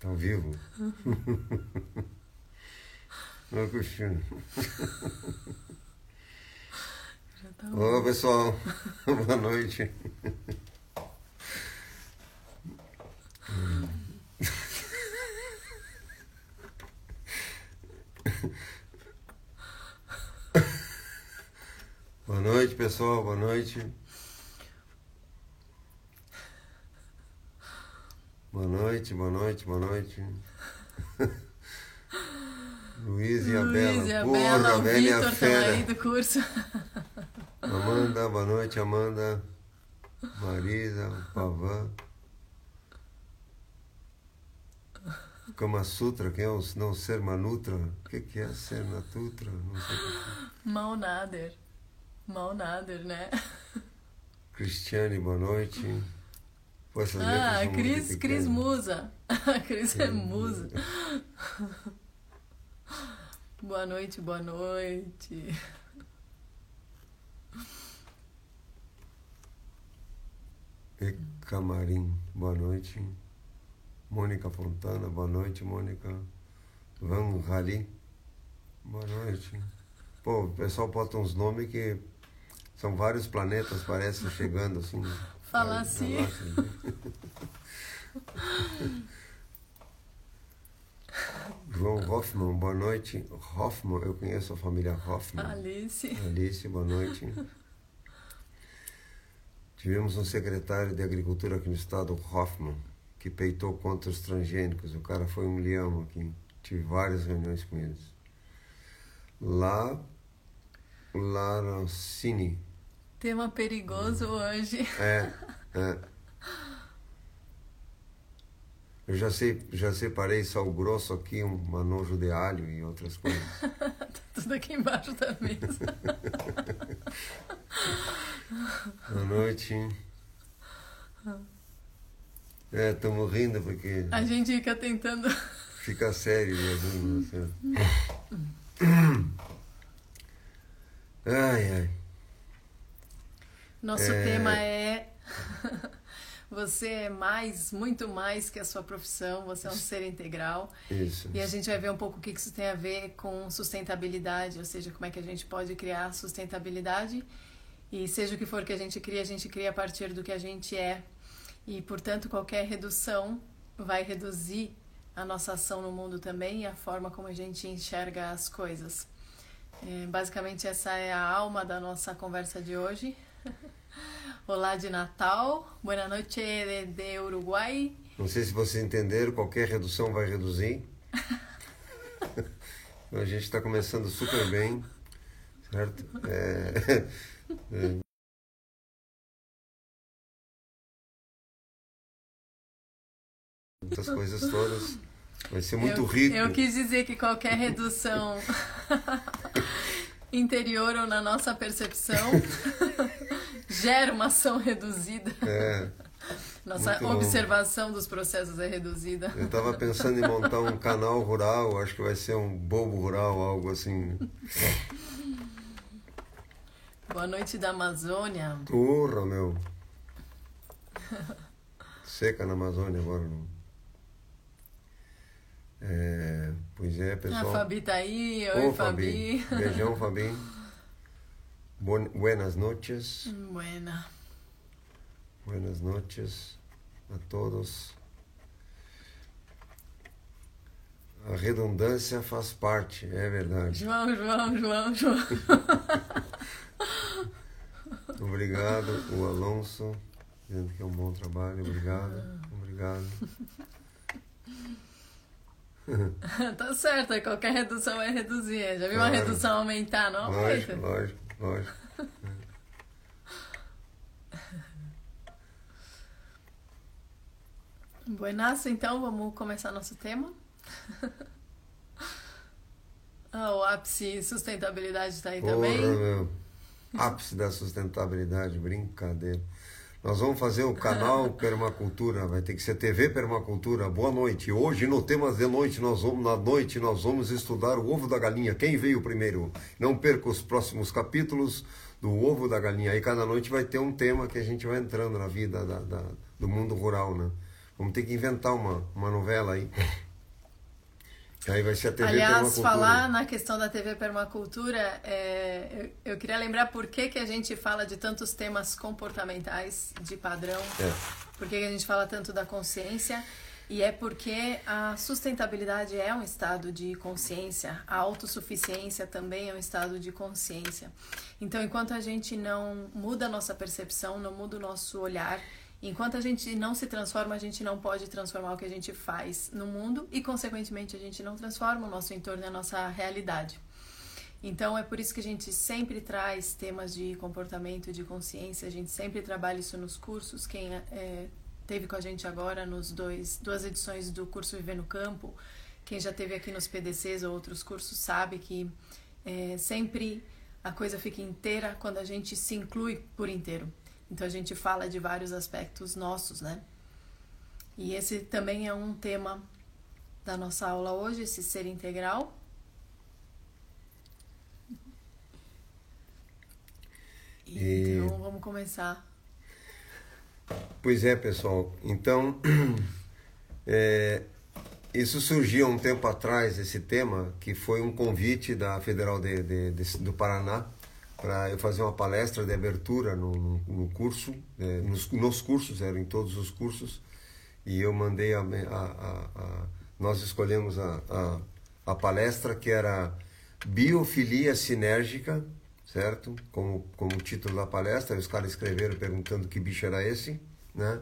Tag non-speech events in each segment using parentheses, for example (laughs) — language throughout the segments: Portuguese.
Tá ao vivo? Olha Cristina. Tá Olá pessoal, boa noite. Boa noite pessoal, boa noite. Boa noite, boa noite, boa noite. (laughs) Luiz e a Bela. Luiz e a Porra, Bela, o velha estão fera. aí do curso. Amanda, boa noite, Amanda. Marisa, Pavan. Kama Sutra, quem é o não ser Manutra? O que, que é ser Natutra? Não sei. o Malnader. Malnader, né? Cristiane, boa noite. Ah, Cris, Cris. Musa. A (laughs) Cris é musa. (laughs) Boa noite, boa noite. E Camarim, boa noite. Mônica Fontana, boa noite, Mônica. Van Rali, boa noite. Pô, o pessoal bota uns nomes que são vários planetas, parece, chegando assim. Fala vários assim. João Hoffman, boa noite. Hoffman, eu conheço a família Hoffman. Alice. Alice, boa noite. Tivemos um secretário de Agricultura aqui no estado, Hoffman, que peitou contra os transgênicos. O cara foi um leão aqui. Tive várias reuniões com eles. Lá, Laracini. Tema perigoso hoje. É, é. Eu já, sei, já separei sal grosso aqui, um manojo de alho e outras coisas. (laughs) Tá tudo aqui embaixo da mesa. Boa noite. É, estamos rindo porque A gente fica tentando. fica sério mesmo. (laughs) Assim. Ai, ai. Nosso É. tema é. (laughs) Você é mais, muito mais que a sua profissão, você é um ser integral. Isso. E a gente vai ver um pouco o que isso tem a ver com sustentabilidade, ou seja, como é que a gente pode criar sustentabilidade. E seja o que for que a gente cria, a gente cria a partir do que a gente é. E, portanto, qualquer redução vai reduzir a nossa ação no mundo também e a forma como a gente enxerga as coisas. É, basicamente, essa é a alma da nossa conversa de hoje. (laughs) Olá de Natal, boa noite de, de Uruguai. Não sei se vocês entenderam, qualquer redução vai reduzir. (laughs) a gente está começando super bem, certo? É, (laughs) é, essas coisas todas. Vai ser muito eu, rico. Eu quis dizer que qualquer redução interior ou na nossa percepção (laughs) gera uma ação reduzida. É, Nossa Muito bom. observação dos processos é reduzida. eu estava pensando em montar um canal rural, acho que vai ser um bobo rural, algo assim. Boa noite da Amazônia. Porra, meu. Seca na Amazônia agora. Não. É, pois é, A pessoal. Fabi tá aí. Oi, Ô, Fabi. Beijão, Fabi. Buen- buenas noches. Buena. Buenas noches a todos. A redundância faz parte, é verdade. João, João, João, João. (laughs) Obrigado, o Alonso, dizendo que é um bom trabalho. Obrigado, obrigado. (laughs) (laughs) tá certo, qualquer redução é reduzir. Já viu uma redução aumentar, não? Lógico, aumenta? lógico, lógico. (laughs) Buenaço, então, vamos começar nosso tema. (laughs) Ah, o ápice sustentabilidade está aí Porra, também. meu. Ápice da sustentabilidade, brincadeira. Nós vamos fazer o canal (laughs) Permacultura, vai ter que ser TV Permacultura. Boa noite. Hoje no tema de noite nós vamos na noite nós vamos estudar o ovo da galinha. Quem veio primeiro? Não perca os próximos capítulos do ovo da galinha. Aí cada noite vai ter um tema que a gente vai entrando na vida da, da, do mundo rural, né? Vamos ter que inventar uma, uma novela aí. (laughs) Aí vai ser a TV Aliás, falar na questão da TV Permacultura, é, eu, eu, queria lembrar por que, que a gente fala de tantos temas comportamentais de padrão, é. por que, que a gente fala tanto da consciência, e é porque a sustentabilidade é um estado de consciência, a autossuficiência também é um estado de consciência. Então, enquanto a gente não muda a nossa percepção, não muda o nosso olhar, Enquanto a gente não se transforma, a gente não pode transformar o que a gente faz no mundo e, consequentemente, a gente não transforma o nosso entorno e a nossa realidade. Então, é por isso que a gente sempre traz temas de comportamento, de consciência, a gente sempre trabalha isso nos cursos. Quem é, teve com a gente agora nos dois duas edições do curso Viver no Campo, quem já teve aqui nos PDCs ou outros cursos sabe que é, sempre a coisa fica inteira quando a gente se inclui por inteiro. Então a gente fala de vários aspectos nossos, né? E esse também é um tema da nossa aula hoje, esse ser integral. E... Então vamos começar. Pois é, pessoal. Então, (clears throat) é, isso surgiu um tempo atrás, esse tema, que foi um convite da Federal de, de, de do Paraná para eu fazer uma palestra de abertura no, no, curso, é, nos, nos, cursos, eram em todos os cursos, e eu mandei a, a, a, a nós escolhemos a, a, palestra que era Biofilia Sinérgica, certo? Como, como título da palestra, os caras escreveram perguntando que bicho era esse, né?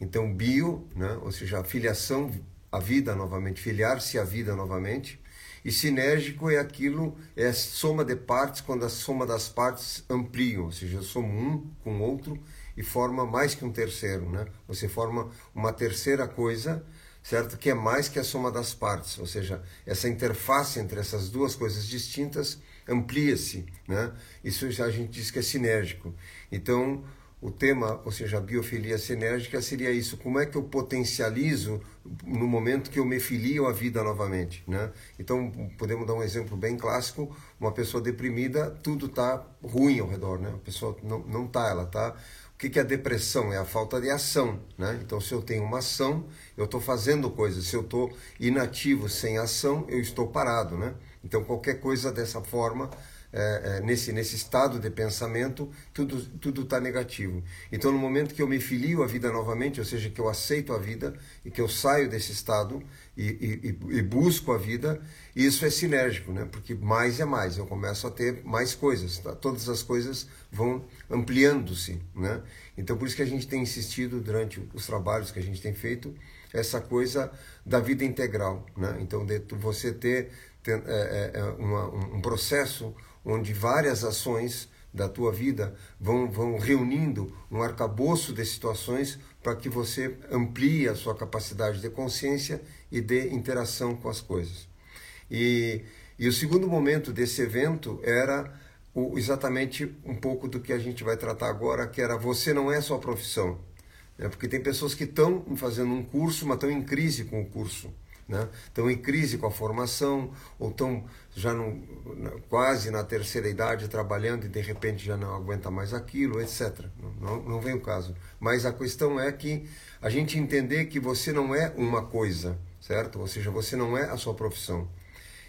Então, bio, né? ou seja, a filiação à vida novamente, filiar-se à vida novamente, e sinérgico é aquilo, é a soma de partes, quando a soma das partes ampliam, ou seja, eu somo um com outro e forma mais que um terceiro, né? Você forma uma terceira coisa, certo? Que é mais que a soma das partes, ou seja, essa interface entre essas duas coisas distintas amplia-se, né? Isso a gente diz que é sinérgico. Então, o tema, ou seja, a biofilia sinérgica seria isso. Como é que eu potencializo no momento que eu me filio à vida novamente, né? Então, podemos dar um exemplo bem clássico. Uma pessoa deprimida, tudo está ruim ao redor, né? A pessoa não, não tá, ela tá... O que, que é a depressão? É a falta de ação, né? Então, se eu tenho uma ação, eu estou fazendo coisas. Se eu estou inativo, sem ação, eu estou parado, né? Então, qualquer coisa dessa forma é, é, nesse, nesse estado de pensamento, tudo está negativo. Então, no momento que eu me filio à vida novamente, ou seja, que eu aceito a vida e que eu saio desse estado e, e, e busco a vida, isso é sinérgico, né? porque mais é mais, eu começo a ter mais coisas, tá? todas as coisas vão ampliando-se. Né? Então, por isso que a gente tem insistido durante os trabalhos que a gente tem feito, essa coisa da vida integral. Né? Então, de você ter, é, é, é um processo onde várias ações da tua vida vão, vão reunindo um arcabouço de situações para que você amplie a sua capacidade de consciência e de interação com as coisas. E, e o segundo momento desse evento era o, exatamente um pouco do que a gente vai tratar agora, que era você não é sua profissão. Porque tem pessoas que estão fazendo um curso, mas estão em crise com o curso né? estão em crise com a formação, ou estão já no, quase na terceira idade trabalhando e de repente já não aguenta mais aquilo, etc. Não, não, vem o caso. Mas a questão é que a gente entender que você não é uma coisa, certo? Ou seja, você não é a sua profissão.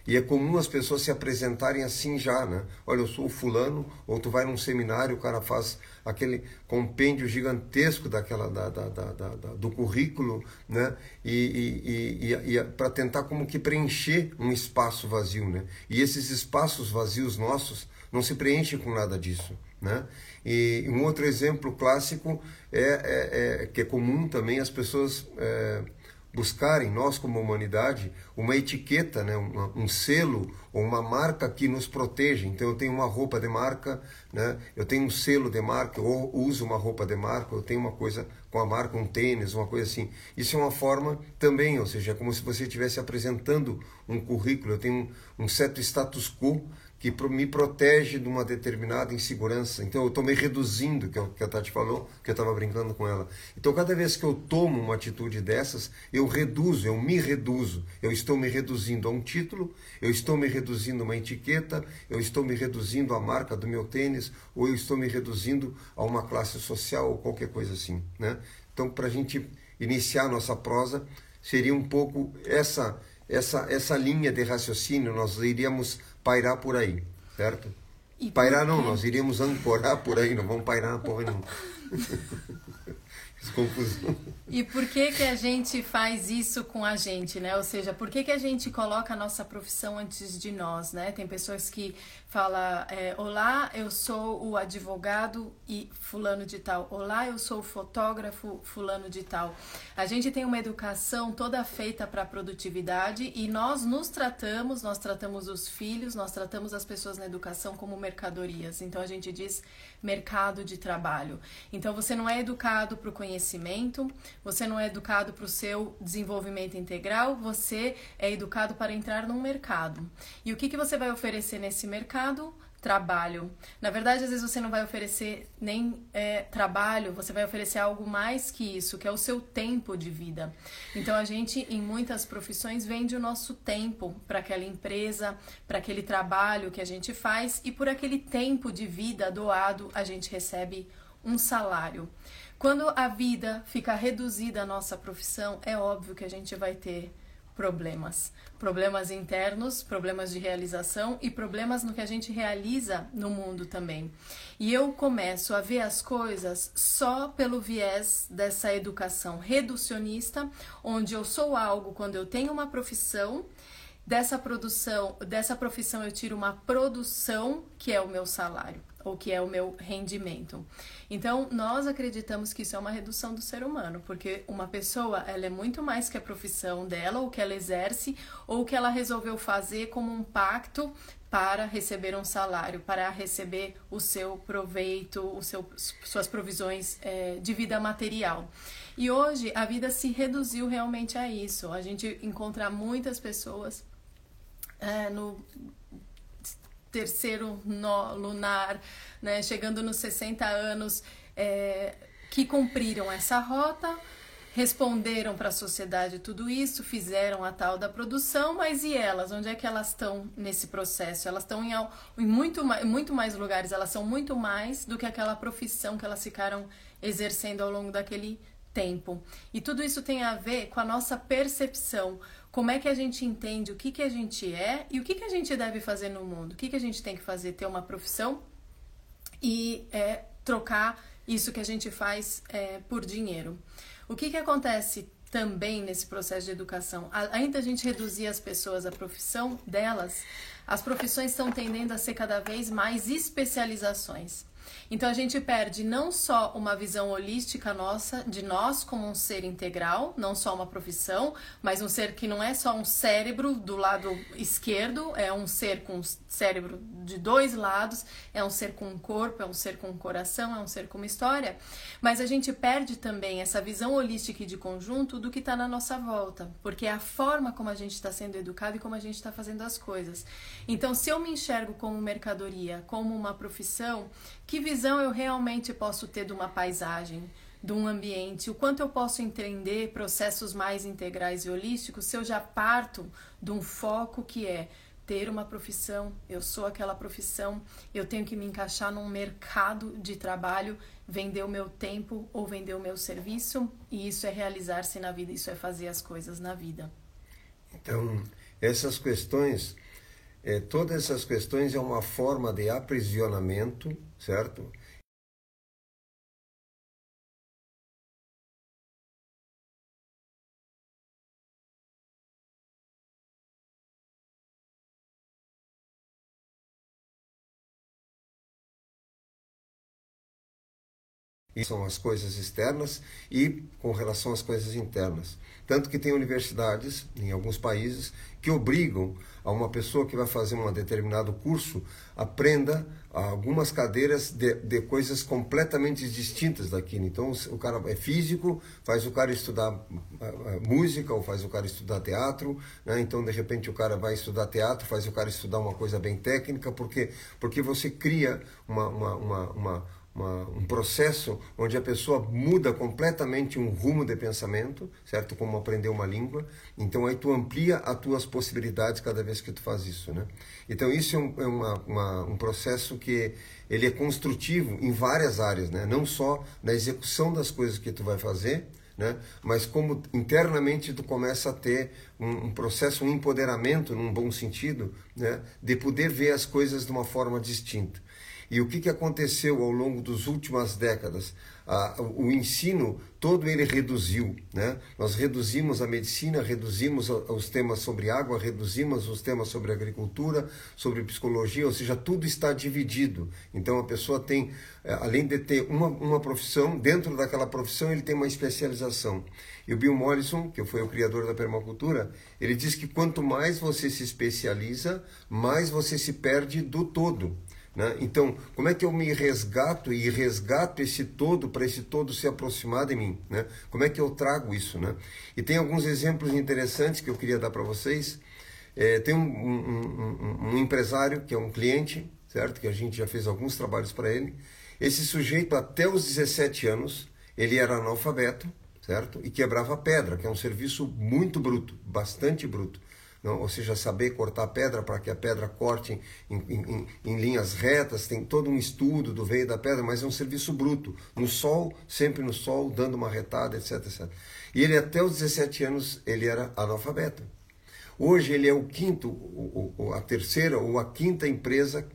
E é comum as pessoas se apresentarem assim já, né? Olha, eu sou o fulano, ou tu vai num seminário, o cara faz aquele compêndio gigantesco daquela da, da, da, da do currículo, né? E, e, e, e para tentar como que preencher um espaço vazio, né? E esses espaços vazios nossos não se preenchem com nada disso, né? E um outro exemplo clássico é, é, é que é comum também as pessoas é, buscarem, nós como humanidade, uma etiqueta, né, um selo ou uma marca que nos protege. Então eu tenho uma roupa de marca, né, eu tenho um selo de marca, ou uso uma roupa de marca, eu tenho uma coisa com a marca, um tênis, uma coisa assim. Isso é uma forma também, ou seja, é como se você estivesse apresentando um currículo. Eu tenho um, um certo status quo que me protege de uma determinada insegurança. Então eu estou me reduzindo, que é o que a Tati falou, que eu estava brincando com ela. Então cada vez que eu tomo uma atitude dessas, eu reduzo, eu me reduzo. Eu estou me reduzindo a um título, eu estou me reduzindo a uma etiqueta, eu estou me reduzindo à marca do meu tênis, ou eu estou me reduzindo a uma classe social ou qualquer coisa assim. Né? Então para a gente iniciar nossa prosa, seria um pouco essa, essa, essa linha de raciocínio, nós iríamos pairar por aí, certo? E pairar não, nós iríamos ancorar por aí, não vamos pairar porra nenhuma. (laughs) confusão. E por que que a gente faz isso com a gente, né? Ou seja, por que que a gente coloca a nossa profissão antes de nós, né? Tem pessoas que falam, é, olá, eu sou o advogado e fulano de tal. Olá, eu sou o fotógrafo fulano de tal. A gente tem uma educação toda feita para produtividade e nós nos tratamos, nós tratamos os filhos, nós tratamos as pessoas na educação como mercadorias. Então a gente diz mercado de trabalho. Então você não é educado para o conhecimento, você não é educado para o seu desenvolvimento integral, você é educado para entrar num mercado. E o que, que você vai oferecer nesse mercado? Trabalho. Na verdade, às vezes você não vai oferecer nem é, trabalho, você vai oferecer algo mais que isso, que é o seu tempo de vida. Então, a gente, em muitas profissões, vende o nosso tempo para aquela empresa, para aquele trabalho que a gente faz e por aquele tempo de vida doado, a gente recebe um salário. Quando a vida fica reduzida à nossa profissão, é óbvio que a gente vai ter problemas. Problemas internos, problemas de realização e problemas no que a gente realiza no mundo também. E eu começo a ver as coisas só pelo viés dessa educação reducionista, onde eu sou algo quando eu tenho uma profissão dessa produção, dessa profissão eu tiro uma produção que é o meu salário ou que é o meu rendimento. Então, nós acreditamos que isso é uma redução do ser humano, porque uma pessoa, ela é muito mais que a profissão dela, ou que ela exerce, ou que ela resolveu fazer como um pacto para receber um salário, para receber o seu proveito, o seu, suas provisões é, de vida material. E hoje a vida se reduziu realmente a isso. A gente encontra muitas pessoas é, no terceiro nó lunar, né, chegando nos 60 anos, é, que cumpriram essa rota, responderam para a sociedade tudo isso, fizeram a tal da produção, mas e elas? Onde é que elas estão nesse processo? Elas estão em, em muito, muito mais lugares, elas são muito mais do que aquela profissão que elas ficaram exercendo ao longo daquele tempo. E tudo isso tem a ver com a nossa percepção como é que a gente entende o que, que a gente é e o que, que a gente deve fazer no mundo. O que, que a gente tem que fazer? Ter uma profissão e é, trocar isso que a gente faz é, por dinheiro. O que, que acontece também nesse processo de educação? Além da gente reduzir as pessoas à profissão delas, as profissões estão tendendo a ser cada vez mais especializações. Então a gente perde não só uma visão holística nossa de nós como um ser integral, não só uma profissão, mas um ser que não é só um cérebro do lado esquerdo, é um ser com cérebro de dois lados, é um ser com um corpo, é um ser com um coração, é um ser com uma história. Mas a gente perde também essa visão holística e de conjunto do que está na nossa volta, porque é a forma como a gente está sendo educado e como a gente está fazendo as coisas. Então, se eu me enxergo como mercadoria, como uma profissão, que visão eu realmente posso ter de uma paisagem, de um ambiente? O quanto eu posso entender processos mais integrais e holísticos se eu já parto de um foco que é ter uma profissão, eu sou aquela profissão, eu tenho que me encaixar num mercado de trabalho, vender o meu tempo ou vender o meu serviço, e isso é realizar-se na vida, isso é fazer as coisas na vida. Então, essas questões é, todas essas questões é uma forma de aprisionamento, certo? são as coisas externas e com relação às coisas internas. Tanto que tem universidades em alguns países que obrigam a uma pessoa que vai fazer um determinado curso aprenda algumas cadeiras de, de coisas completamente distintas daquilo. Então, o cara é físico, faz o cara estudar uh, música ou faz o cara estudar teatro. Né? Então, de repente, o cara vai estudar teatro, faz o cara estudar uma coisa bem técnica, porque porque você cria uma, uma, uma, uma uma, um processo onde a pessoa muda completamente um rumo de pensamento, certo? Como aprender uma língua. Então aí tu amplia as tuas possibilidades cada vez que tu faz isso, né? Então isso é, um, é uma, uma, um processo que ele é construtivo em várias áreas, né? Não só na execução das coisas que tu vai fazer, né? Mas como internamente tu começa a ter um, um, processo, um empoderamento, num bom sentido, né? De poder ver as coisas de uma forma distinta. E o que, que aconteceu ao longo das últimas décadas? Ah, o ensino todo ele reduziu, né? Nós reduzimos a medicina, reduzimos os temas sobre água, reduzimos os temas sobre agricultura, sobre psicologia, ou seja, tudo está dividido. Então a pessoa tem, eh, além de ter uma, uma profissão, dentro daquela profissão ele tem uma especialização. E o Bill Mollison, que foi o criador da permacultura, ele diz que quanto mais você se especializa, mais você se perde do todo. Né? Então, como é que eu me resgato e resgato esse todo para esse todo se aproximar de mim? Né? Como é que eu trago isso? Né? E tem alguns exemplos interessantes que eu queria dar para vocês. É, tem um, um, um, um, empresário que é um cliente, certo? Que a gente já fez alguns trabalhos para ele. Esse sujeito, até os 17 anos, ele era analfabeto, certo? E quebrava pedra, que é um serviço muito bruto, bastante bruto não, ou seja, saber cortar pedra para que a pedra corte em, em, em, linhas retas, tem todo um estudo do veio da pedra, mas é um serviço bruto, no sol, sempre no sol, dando uma retada, etc, etc. E ele até os 17 anos ele era analfabeto. Hoje ele é o quinto, a terceira ou a quinta empresa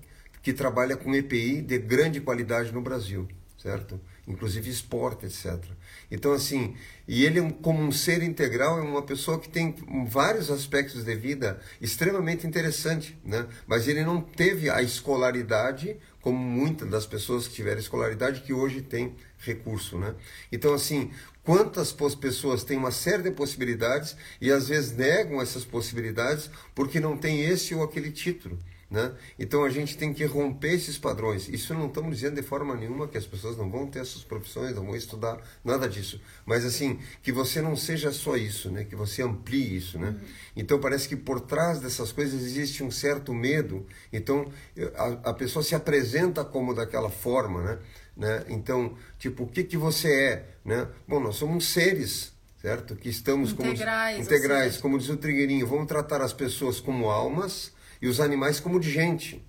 que trabalha com EPI de grande qualidade no Brasil, certo? Inclusive esporte, etc. Então, assim, e ele, como um ser integral, é uma pessoa que tem vários aspectos de vida extremamente interessante, né? Mas ele não teve a escolaridade, como muitas das pessoas que tiveram escolaridade, que hoje tem recurso, né? Então, assim, quantas pessoas têm uma série de possibilidades e às vezes negam essas possibilidades porque não tem esse ou aquele título. Né? Então a gente tem que romper esses padrões. Isso não estamos dizendo de forma nenhuma que as pessoas não vão ter essas profissões, não vão estudar, nada disso. Mas assim, que você não seja só isso, né? que você amplie isso. Né? Uhum. Então parece que por trás dessas coisas existe um certo medo. Então a, a pessoa se apresenta como daquela forma. Né? Né? Então, tipo, o que, que você é? Né? Bom, nós somos seres certo? Que estamos integrais, como integrais, como diz o Trigueirinho, vamos tratar as pessoas como almas e os animais como de gente.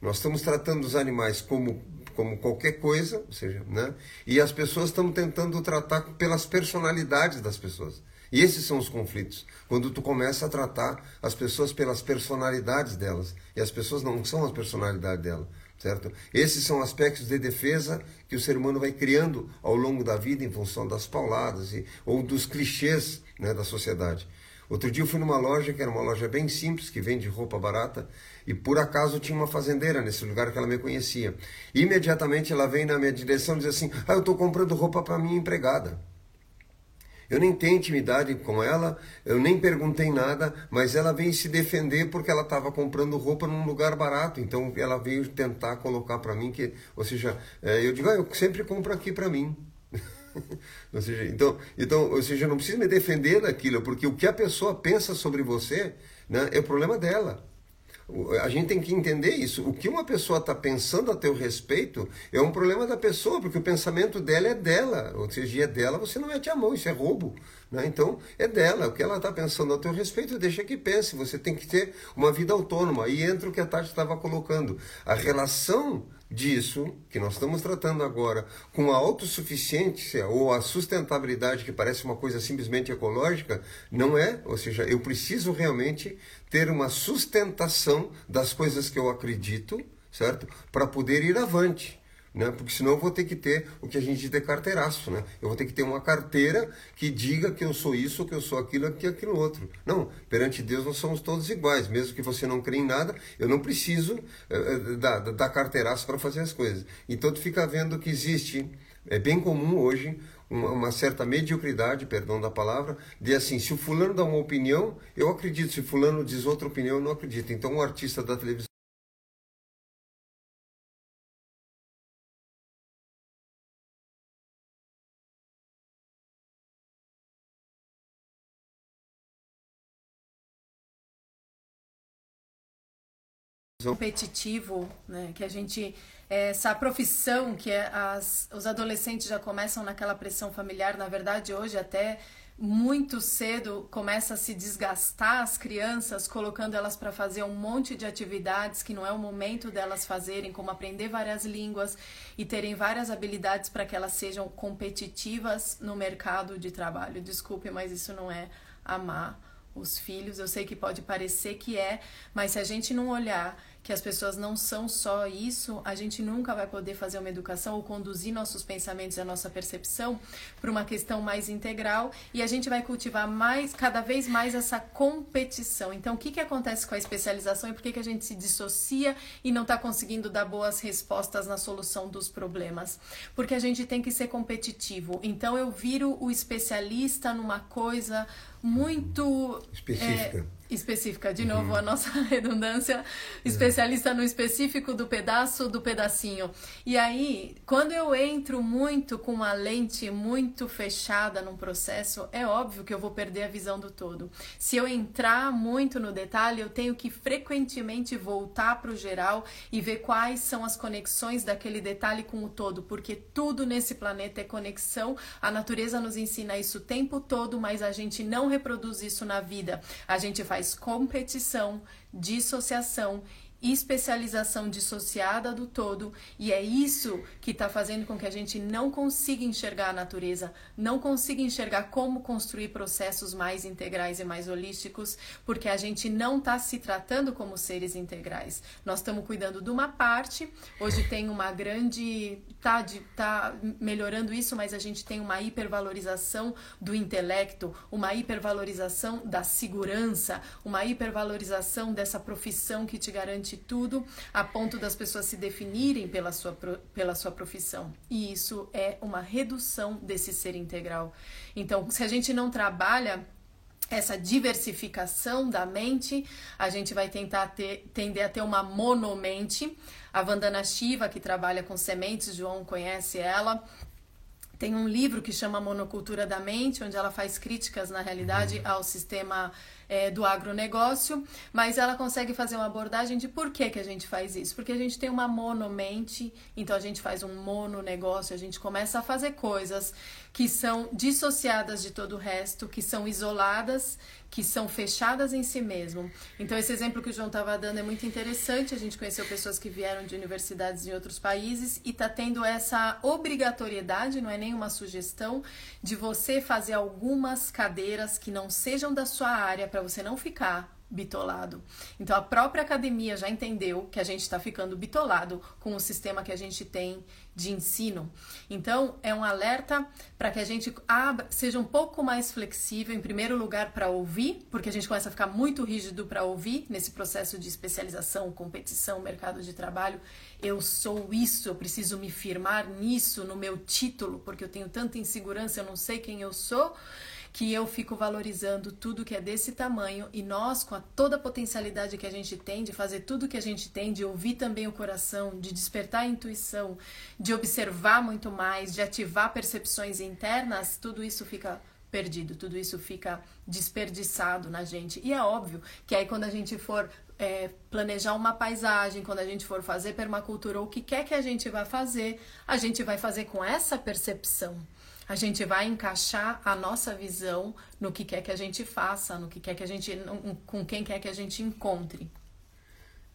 Nós estamos tratando os animais como, como qualquer coisa, ou seja, né? e as pessoas estão tentando tratar pelas personalidades das pessoas. E esses são os conflitos. Quando tu começa a tratar as pessoas pelas personalidades delas, e as pessoas não são as personalidades delas, certo? Esses são aspectos de defesa que o ser humano vai criando ao longo da vida em função das pauladas e, ou dos clichês né, da sociedade. Outro dia eu fui numa loja, que era uma loja bem simples, que vende roupa barata, e por acaso tinha uma fazendeira nesse lugar que ela me conhecia. Imediatamente ela vem na minha direção e diz assim: Ah, eu estou comprando roupa para minha empregada. Eu nem tenho intimidade com ela, eu nem perguntei nada, mas ela veio se defender porque ela estava comprando roupa num lugar barato. Então ela veio tentar colocar para mim que, ou seja, eh, eu digo, ah, eu sempre compro aqui para mim. (laughs) ou seja, então, então, ou seja, não precisa me defender daquilo, porque o que a pessoa pensa sobre você né, é o problema dela. A gente tem que entender isso. O que uma pessoa está pensando a teu respeito é um problema da pessoa, porque o pensamento dela é dela. Ou seja, é dela, você não mete a mão, isso é roubo. Né? Então, é dela. O que ela está pensando a teu respeito, deixa que pense. Você tem que ter uma vida autônoma. Aí entra o que a Tati estava colocando. A relação disso que nós estamos tratando agora com a autossuficiência ou a sustentabilidade que parece uma coisa simplesmente ecológica, não é, ou seja, eu preciso realmente ter uma sustentação das coisas que eu acredito, certo? Para poder ir avante né? Porque senão eu vou ter que ter o que a gente diz de carteiraço, né? Eu vou ter que ter uma carteira que diga que eu sou isso, que eu sou aquilo, que aquilo outro. Não, perante Deus nós somos todos iguais, mesmo que você não crê em nada, eu não preciso uh, da, da carteiraço para fazer as coisas. Então tu fica vendo que existe É bem comum hoje uma, certa mediocridade, perdão da palavra, de assim, se o fulano dá uma opinião, eu acredito, se o fulano diz outra opinião, eu não acredito. Então, um artista da televisão competitivo, né? Que a gente essa profissão que é as, os adolescentes já começam naquela pressão familiar, na verdade hoje até muito cedo começa a se desgastar as crianças, colocando elas para fazer um monte de atividades que não é o momento delas fazerem, como aprender várias línguas e terem várias habilidades para que elas sejam competitivas no mercado de trabalho. Desculpe, mas isso não é amar os filhos. Eu sei que pode parecer que é, mas se a gente não olhar que as pessoas não são só isso, a gente nunca vai poder fazer uma educação ou conduzir nossos pensamentos e a nossa percepção para uma questão mais integral e a gente vai cultivar mais, cada vez mais essa competição. Então, o que, que acontece com a especialização e por que, que a gente se dissocia e não está conseguindo dar boas respostas na solução dos problemas? Porque a gente tem que ser competitivo. Então, eu viro o especialista numa coisa muito específica. É, específica, de novo, uhum. a nossa (laughs) redundância, especialista no específico do pedaço do pedacinho. E aí, quando eu entro muito com uma lente muito fechada num processo, é óbvio que eu vou perder a visão do todo. Se eu entrar muito no detalhe, eu tenho que frequentemente voltar para o geral e ver quais são as conexões daquele detalhe com o todo, porque tudo nesse planeta é conexão. A natureza nos ensina isso o tempo todo, mas a gente não reproduz isso na vida. A gente faz competição, dissociação especialização dissociada do todo, e é isso que está fazendo com que a gente não consiga enxergar a natureza, não consiga enxergar como construir processos mais integrais e mais holísticos, porque a gente não está se tratando como seres integrais. Nós estamos cuidando de uma parte, hoje tem uma grande. Tá, de, tá melhorando isso, mas a gente tem uma hipervalorização do intelecto, uma hipervalorização da segurança, uma hipervalorização dessa profissão que te garante tudo a ponto das pessoas se definirem pela sua, pela sua profissão. E isso é uma redução desse ser integral. Então, se a gente não trabalha essa diversificação da mente, a gente vai tentar ter, tender a ter uma monomente. A Vandana Shiva, que trabalha com sementes, João conhece ela, tem um livro que chama Monocultura da Mente, onde ela faz críticas, na realidade, uhum. ao sistema é, do agronegócio, mas ela consegue fazer uma abordagem de por que, que a gente faz isso. Porque a gente tem uma monomente, então a gente faz um mononegócio, a gente começa a fazer coisas que são dissociadas de todo o resto, que são isoladas, que são fechadas em si mesmo. Então, esse exemplo que o João estava dando é muito interessante. A gente conheceu pessoas que vieram de universidades em outros países e está tendo essa obrigatoriedade, não é nenhuma sugestão, de você fazer algumas cadeiras que não sejam da sua área para você não ficar bitolado. Então a própria academia já entendeu que a gente está ficando bitolado com o sistema que a gente tem de ensino. Então é um alerta para que a gente abra, seja um pouco mais flexível, em primeiro lugar para ouvir, porque a gente começa a ficar muito rígido para ouvir nesse processo de especialização, competição, mercado de trabalho. Eu sou isso, eu preciso me firmar nisso, no meu título, porque eu tenho tanta insegurança, eu não sei quem eu sou que eu fico valorizando tudo que é desse tamanho e nós, com a toda a potencialidade que a gente tem de fazer tudo que a gente tem, de ouvir também o coração, de despertar a intuição, de observar muito mais, de ativar percepções internas, tudo isso fica perdido, tudo isso fica desperdiçado na gente. E é óbvio que aí quando a gente for é, planejar uma paisagem, quando a gente for fazer permacultura ou o que quer que a gente vai fazer, a gente vai fazer com essa percepção a gente vai encaixar a nossa visão no que quer que a gente faça, no que quer que a gente, com quem quer que a gente encontre.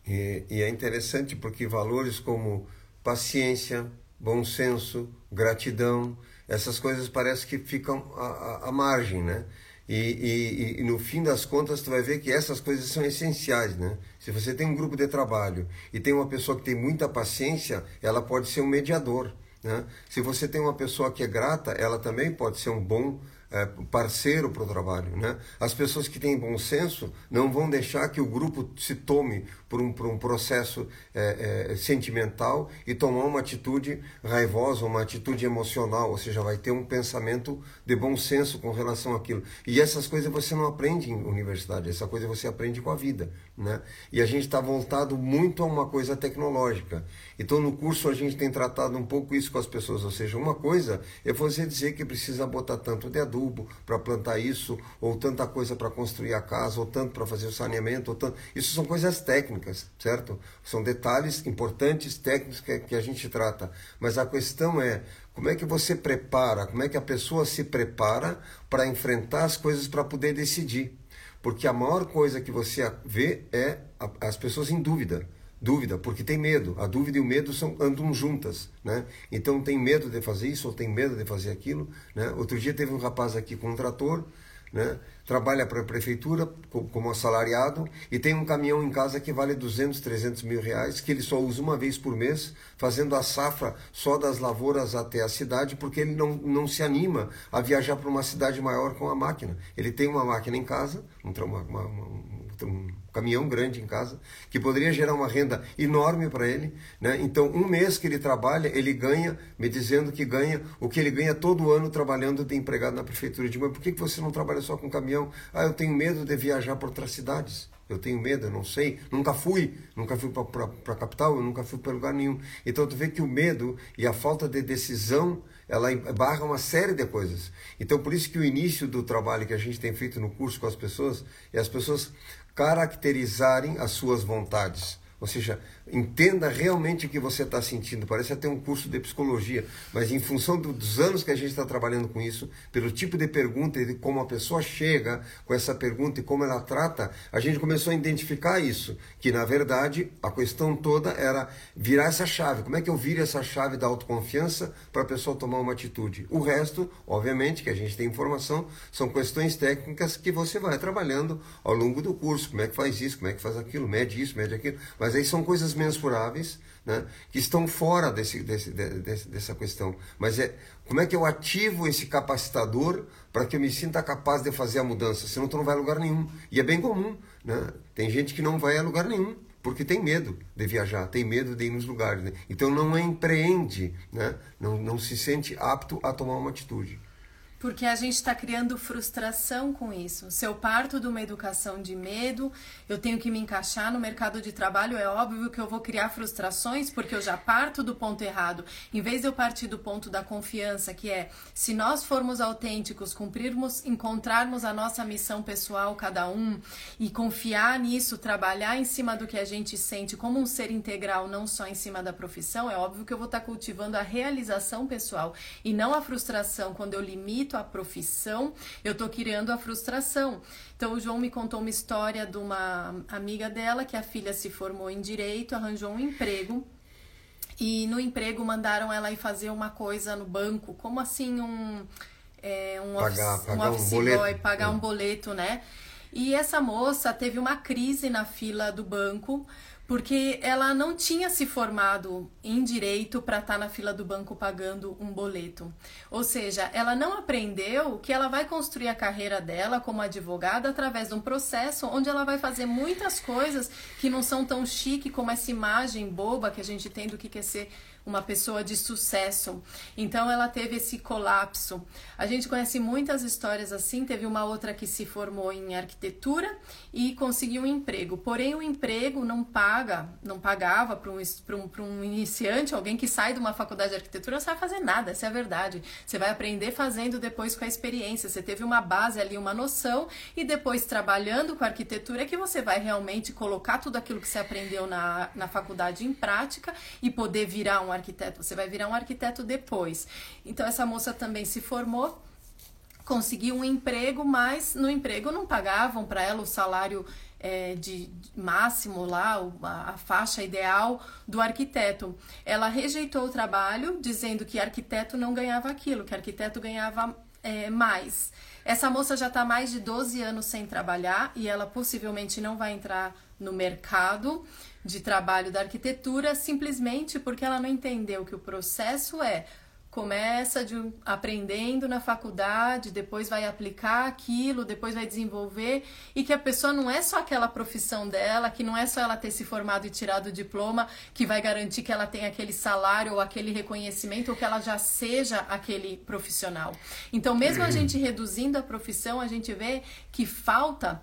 E, e é interessante porque valores como paciência, bom senso, gratidão, essas coisas parece que ficam à, margem, né? E, e, e, no fim das contas tu vai ver que essas coisas são essenciais, né? Se você tem um grupo de trabalho e tem uma pessoa que tem muita paciência, ela pode ser um mediador. Né? Se você tem uma pessoa que é grata, ela também pode ser um bom é, parceiro para o trabalho. Né? As pessoas que têm bom senso não vão deixar que o grupo se tome por um, por um processo é, é, sentimental e tomar uma atitude raivosa, uma atitude emocional, ou seja, vai ter um pensamento de bom senso com relação àquilo. E essas coisas você não aprende em universidade, essa coisa você aprende com a vida. Né? E a gente está voltado muito a uma coisa tecnológica. Então, no curso, a gente tem tratado um pouco isso com as pessoas, ou seja, uma coisa é você dizer que precisa botar tanto de adubo para plantar isso, ou tanta coisa para construir a casa, ou tanto para fazer o saneamento, ou tanto... isso são coisas técnicas, certo? São detalhes importantes, técnicos que, que a gente trata. Mas a questão é como é que você prepara, como é que a pessoa se prepara para enfrentar as coisas para poder decidir. Porque a maior coisa que você vê é as pessoas em dúvida dúvida, porque tem medo. A dúvida e o medo são, andam juntas, né? Então tem medo de fazer isso ou tem medo de fazer aquilo, né? Outro dia teve um rapaz aqui com um trator, né? Trabalha para a prefeitura como assalariado e tem um caminhão em casa que vale 200, 300 mil reais, que ele só usa uma vez por mês, fazendo a safra só das lavouras até a cidade, porque ele não, não se anima a viajar para uma cidade maior com a máquina. Ele tem uma máquina em casa, um, uma, uma, um caminhão grande em casa, que poderia gerar uma renda enorme para ele. Né? Então, um mês que ele trabalha, ele ganha, me dizendo que ganha o que ele ganha todo ano trabalhando de empregado na prefeitura. de mas por que você não trabalha só com caminhão? Ah, eu tenho medo de viajar por outras cidades. Eu tenho medo, eu não sei. Nunca fui, nunca fui para a capital, eu nunca fui para lugar nenhum. Então, tu vê que o medo e a falta de decisão ela barra uma série de coisas. Então, por isso que o início do trabalho que a gente tem feito no curso com as pessoas é as pessoas caracterizarem as suas vontades. Ou seja, entenda realmente o que você está sentindo. Parece até um curso de psicologia, mas em função dos anos que a gente está trabalhando com isso, pelo tipo de pergunta e de como a pessoa chega com essa pergunta e como ela trata, a gente começou a identificar isso. Que na verdade a questão toda era virar essa chave. Como é que eu viro essa chave da autoconfiança para a pessoa tomar uma atitude? O resto, obviamente, que a gente tem informação, são questões técnicas que você vai trabalhando ao longo do curso. Como é que faz isso, como é que faz aquilo, mede isso, mede aquilo. Mas aí são coisas mensuráveis né, que estão fora desse, desse, desse, dessa questão. Mas é como é que eu ativo esse capacitador para que eu me sinta capaz de fazer a mudança? Senão tu não vai a lugar nenhum. E é bem comum. Né? Tem gente que não vai a lugar nenhum porque tem medo de viajar, tem medo de ir nos lugares. Né? Então não empreende, né? não, não se sente apto a tomar uma atitude. Porque a gente está criando frustração com isso. Se eu parto de uma educação de medo, eu tenho que me encaixar no mercado de trabalho, é óbvio que eu vou criar frustrações, porque eu já parto do ponto errado. Em vez de eu partir do ponto da confiança, que é se nós formos autênticos, cumprirmos, encontrarmos a nossa missão pessoal, cada um, e confiar nisso, trabalhar em cima do que a gente sente como um ser integral, não só em cima da profissão, é óbvio que eu vou estar tá cultivando a realização pessoal e não a frustração quando eu limito a profissão, eu estou criando a frustração. Então, o João me contou uma história de uma amiga dela que a filha se formou em direito, arranjou um emprego. E no emprego mandaram ela ir fazer uma coisa no banco, como assim um, é, um pagar, office, pagar um, office um boleto. boy, pagar um boleto, né? E essa moça teve uma crise na fila do banco porque ela não tinha se formado em direito para estar tá na fila do banco pagando um boleto. Ou seja, ela não aprendeu que ela vai construir a carreira dela como advogada através de um processo onde ela vai fazer muitas coisas que não são tão chique como essa imagem boba que a gente tem do que quer ser uma pessoa de sucesso. Então ela teve esse colapso. A gente conhece muitas histórias assim. Teve uma outra que se formou em arquitetura e conseguiu um emprego. Porém, o emprego não paga, não pagava para um, um, um iniciante, alguém que sai de uma faculdade de arquitetura, não sabe fazer nada, essa é a verdade. Você vai aprender fazendo depois com a experiência. Você teve uma base ali, uma noção, e depois trabalhando com a arquitetura é que você vai realmente colocar tudo aquilo que você aprendeu na, na faculdade em prática e poder virar um arquiteto, você vai virar um arquiteto depois. Então essa moça também se formou, conseguiu um emprego, mas no emprego não pagavam para ela o salário é, de, máximo lá, a, faixa ideal do arquiteto. Ela rejeitou o trabalho, dizendo que arquiteto não ganhava aquilo, que arquiteto ganhava é, mais. Essa moça já está mais de 12 anos sem trabalhar e ela possivelmente não vai entrar no mercado de trabalho da arquitetura simplesmente porque ela não entendeu que o processo é começa de, aprendendo na faculdade, depois vai aplicar aquilo, depois vai desenvolver e que a pessoa não é só aquela profissão dela, que não é só ela ter se formado e tirado o diploma que vai garantir que ela tenha aquele salário ou aquele reconhecimento ou que ela já seja aquele profissional. Então, mesmo a gente reduzindo a profissão, a gente vê que falta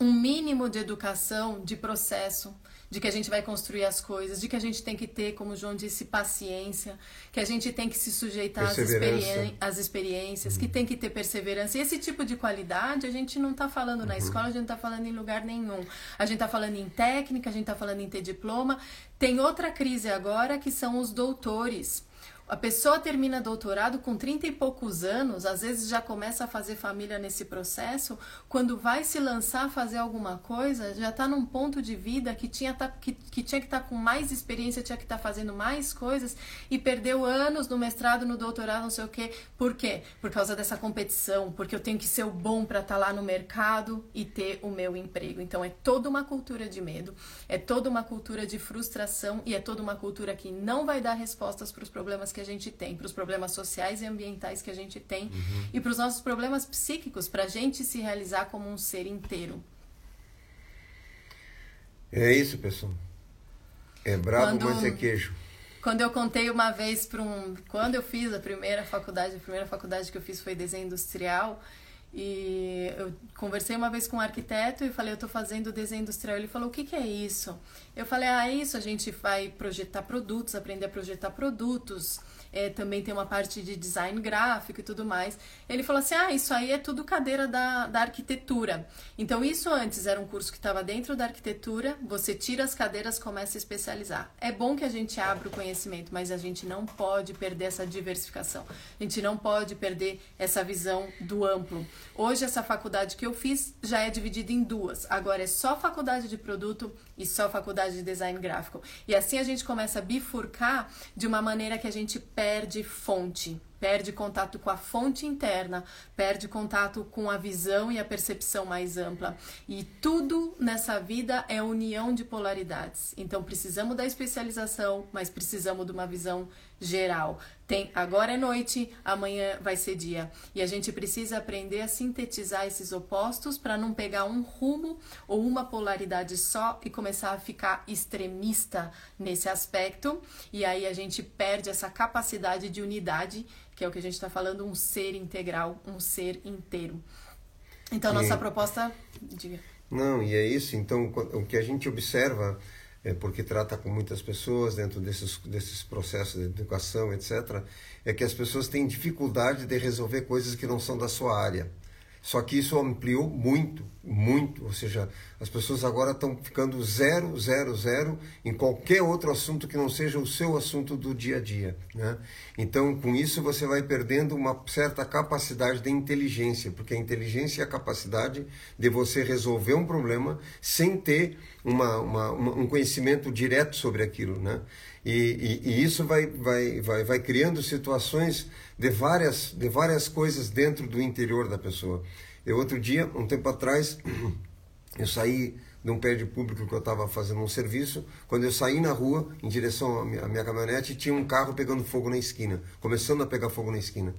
um mínimo de educação, de processo, de que a gente vai construir as coisas, de que a gente tem que ter, como o João disse, paciência, que a gente tem que se sujeitar às, experi às experiências, uhum. que tem que ter perseverança. E esse tipo de qualidade a gente não está falando uhum. na escola, a gente não está falando em lugar nenhum. A gente está falando em técnica, a gente está falando em ter diploma. Tem outra crise agora que são os doutores. A pessoa termina doutorado com 30 e poucos anos, às vezes já começa a fazer família nesse processo, quando vai se lançar a fazer alguma coisa, já está num ponto de vida que tinha, tá, que, que tinha que estar tá com mais experiência, tinha que estar tá fazendo mais coisas e perdeu anos no mestrado, no doutorado, não sei o quê. Por quê? Por causa dessa competição, porque eu tenho que ser o bom para estar tá lá no mercado e ter o meu emprego. Então é toda uma cultura de medo, é toda uma cultura de frustração e é toda uma cultura que não vai dar respostas para os problemas que a gente tem, para os problemas sociais e ambientais que a gente tem uhum. e para os nossos problemas psíquicos, para a gente se realizar como um ser inteiro. É isso, pessoal. É brabo, quando, mas é queijo. Quando eu contei uma vez para um. Quando eu fiz a primeira faculdade, a primeira faculdade que eu fiz foi desenho industrial. E eu conversei uma vez com um arquiteto e falei, eu estou fazendo desenho industrial. Ele falou, o que, que é isso? Eu falei, ah, é isso, a gente vai projetar produtos, aprender a projetar produtos é, também tem uma parte de design gráfico e tudo mais. Ele falou assim: ah, isso aí é tudo cadeira da, da arquitetura. Então, isso antes era um curso que estava dentro da arquitetura, você tira as cadeiras, começa a especializar. É bom que a gente abra o conhecimento, mas a gente não pode perder essa diversificação. A gente não pode perder essa visão do amplo. Hoje, essa faculdade que eu fiz já é dividida em duas. Agora é só faculdade de produto e só faculdade de design gráfico. E assim a gente começa a bifurcar de uma maneira que a gente perde fonte, perde contato com a fonte interna, perde contato com a visão e a percepção mais ampla. E tudo nessa vida é união de polaridades. Então precisamos da especialização, mas precisamos de uma visão geral. Tem agora é noite, amanhã vai ser dia. E a gente precisa aprender a sintetizar esses opostos para não pegar um rumo ou uma polaridade só e começar a ficar extremista nesse aspecto. E aí a gente perde essa capacidade de unidade, que é o que a gente está falando, um ser integral, um ser inteiro. Então, nossa e... proposta. Diga. Não, e é isso. Então, o que a gente observa é, porque trata com muitas pessoas dentro desses, desses processos de educação, etc., é que as pessoas têm dificuldade de resolver coisas que não são da sua área. Só que isso ampliou muito, muito. Ou seja, as pessoas agora estão ficando zero, zero, zero em qualquer outro assunto que não seja o seu assunto do dia a dia. Né? Então, com isso, você vai perdendo uma certa capacidade de inteligência, porque a inteligência é a capacidade de você resolver um problema sem ter uma, uma, uma um conhecimento direto sobre aquilo. Né? E, e, e, isso vai, vai, vai, vai criando situações de várias, de várias coisas dentro do interior da pessoa. Eu, outro dia, um tempo atrás, (clears throat) eu saí de um prédio público que eu estava fazendo um serviço. Quando eu saí na rua, em direção à minha, à minha caminhonete, tinha um carro pegando fogo na esquina, começando a pegar fogo na esquina.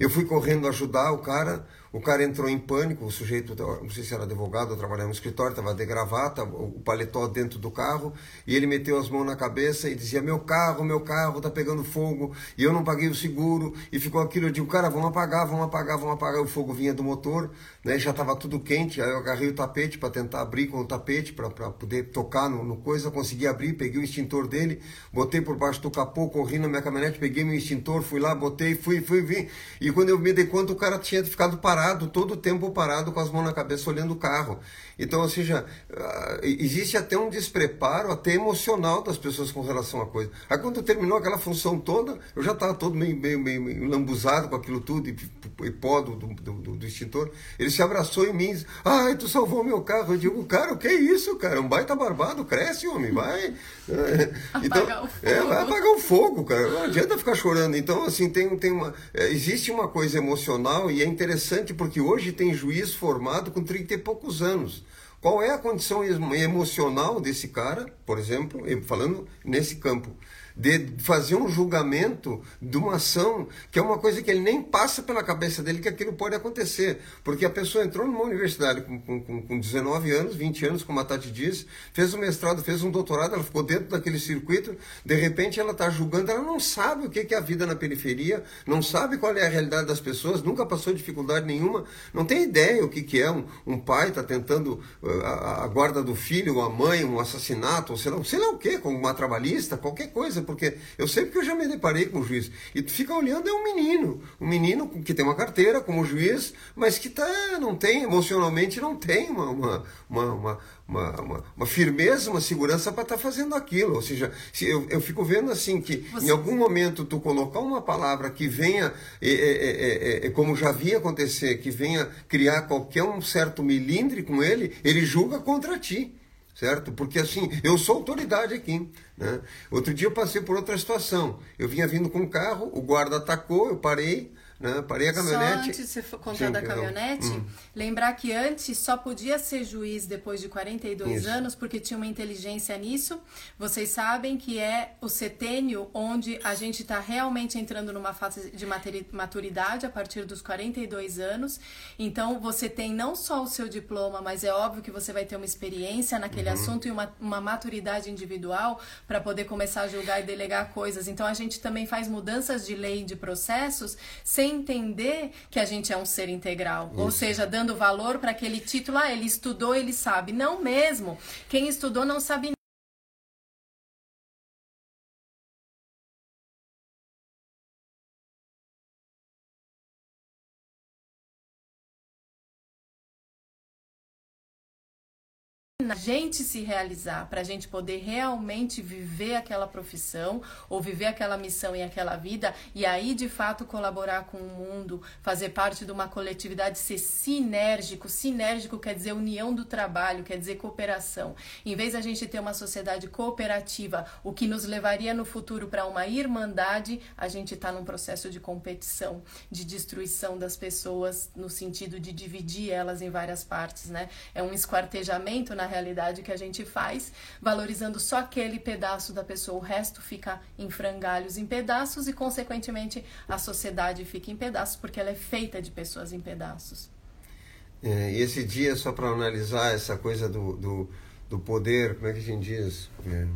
Eu fui correndo ajudar o cara, o cara entrou em pânico, o sujeito, não sei se era advogado trabalhava no escritório, estava de gravata, o paletó dentro do carro, e ele meteu as mãos na cabeça e dizia: Meu carro, meu carro está pegando fogo, e eu não paguei o seguro, e ficou aquilo. Eu digo: Cara, vamos apagar, vamos apagar, vamos apagar. O fogo vinha do motor, né, já estava tudo quente, aí eu agarrei o tapete para tentar abrir com o tapete, para poder tocar no, no coisa, consegui abrir, peguei o extintor dele, botei por baixo do capô, corri na minha caminhonete, peguei meu extintor, fui lá, botei, fui, fui, vim. E quando eu me dei conta, o cara tinha ficado parado parado, todo o tempo parado com as mãos na cabeça olhando o carro. Então, ou seja, ah, existe até um despreparo, até emocional das pessoas com relação à coisa. Aí quando terminou aquela função toda, eu já estava todo meio, meio, meio lambuzado com aquilo tudo, e, e pó do, do, do, do, extintor. Ele se abraçou em mim, ai, tu salvou meu carro. Eu digo, cara, o que é isso, cara? Um baita barbado, cresce, homem, vai. (laughs) então, apagar o fogo. É, vai apagar o fogo, cara. Não adianta ficar chorando. Então, assim, tem, tem uma, é, existe uma coisa emocional e é interessante porque hoje tem juiz formado com 30 e poucos anos. qual é a condição emocional desse cara, por exemplo, falando nesse campo de fazer um julgamento de uma ação que é uma coisa que ele nem passa pela cabeça dele que aquilo pode acontecer. Porque a pessoa entrou numa universidade com, com, com 19 anos, 20 anos, como a Tati diz, fez um mestrado, fez um doutorado, ela ficou dentro daquele circuito, de repente ela está julgando, ela não sabe o que é a vida na periferia, não sabe qual é a realidade das pessoas, nunca passou dificuldade nenhuma, não tem ideia o que, é um, um pai está tentando uh, a, a, guarda do filho, a mãe, um assassinato, ou sei lá, sei lá o que, como uma trabalhista, qualquer coisa porque eu sei porque eu já me deparei com o juiz. E tu fica olhando, é um menino. Um menino que tem uma carteira como juiz, mas que tá, não tem, emocionalmente não tem uma, uma, uma, uma, uma, firmeza, uma segurança para estar tá fazendo aquilo. Ou seja, se eu, eu fico vendo assim que Você... em algum momento tu colocar uma palavra que venha, é, é, é, como já vi acontecer, que venha criar qualquer um certo milindre com ele, ele julga contra ti certo? Porque assim, eu sou autoridade aqui. Né? Outro dia eu passei por outra situação. Eu vinha vindo com um carro, o guarda atacou, eu parei, né? Parei a caminhonete. Só antes de você contar Sim, da caminhonete, hum. lembrar que antes só podia ser juiz depois de 42 Isso. anos, porque tinha uma inteligência nisso. Vocês sabem que é o setênio onde a gente está realmente entrando numa fase de maturidade a partir dos 42 anos. Então você tem não só o seu diploma, mas é óbvio que você vai ter uma experiência naquele uhum. assunto e uma, uma maturidade individual para poder começar a julgar e delegar coisas. Então a gente também faz mudanças de lei e de processos sem entender que a gente é um ser integral. Isso. Ou seja, dando valor para aquele título, ah, ele estudou, ele sabe. Não mesmo. Quem estudou não sabe a gente se realizar, para a gente poder realmente viver aquela profissão ou viver aquela missão e aquela vida e aí de fato colaborar com o mundo, fazer parte de uma coletividade, ser sinérgico. Sinérgico quer dizer união do trabalho, quer dizer cooperação. Em vez a gente ter uma sociedade cooperativa, o que nos levaria no futuro para uma irmandade, a gente está num processo de competição, de destruição das pessoas no sentido de dividir elas em várias partes, né? É um esquartejamento na realidade realidade que a gente faz, valorizando só aquele pedaço da pessoa, o resto fica em frangalhos, em pedaços e, consequentemente, a sociedade fica em pedaços, porque ela é feita de pessoas em pedaços. É, e esse dia, só para analisar essa coisa do, do, do, poder, como é que a gente diz? É,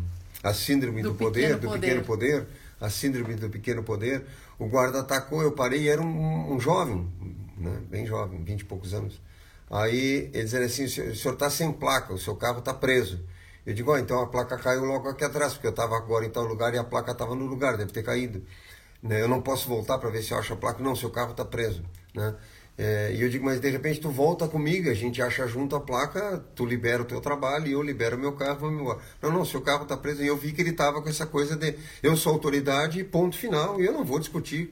a síndrome do, do poder, do poder. pequeno poder, a síndrome do pequeno poder. O guarda atacou, eu parei, era um, um jovem, né, bem jovem, vinte e poucos anos. Aí ele dizendo assim, o senhor está sem placa, o seu carro está preso. Eu digo, oh, então a placa caiu logo aqui atrás, porque eu estava agora em tal lugar e a placa estava no lugar, deve ter caído. Né? Eu não posso voltar para ver se eu acho a placa. Não, seu carro está preso. Né? É, e eu digo, mas de repente tu volta comigo, a gente acha junto a placa, tu libera o teu trabalho e eu libero o meu carro, vamos embora. Não, não, seu carro está preso. E eu vi que ele estava com essa coisa de eu sou autoridade, ponto final, e eu não vou discutir,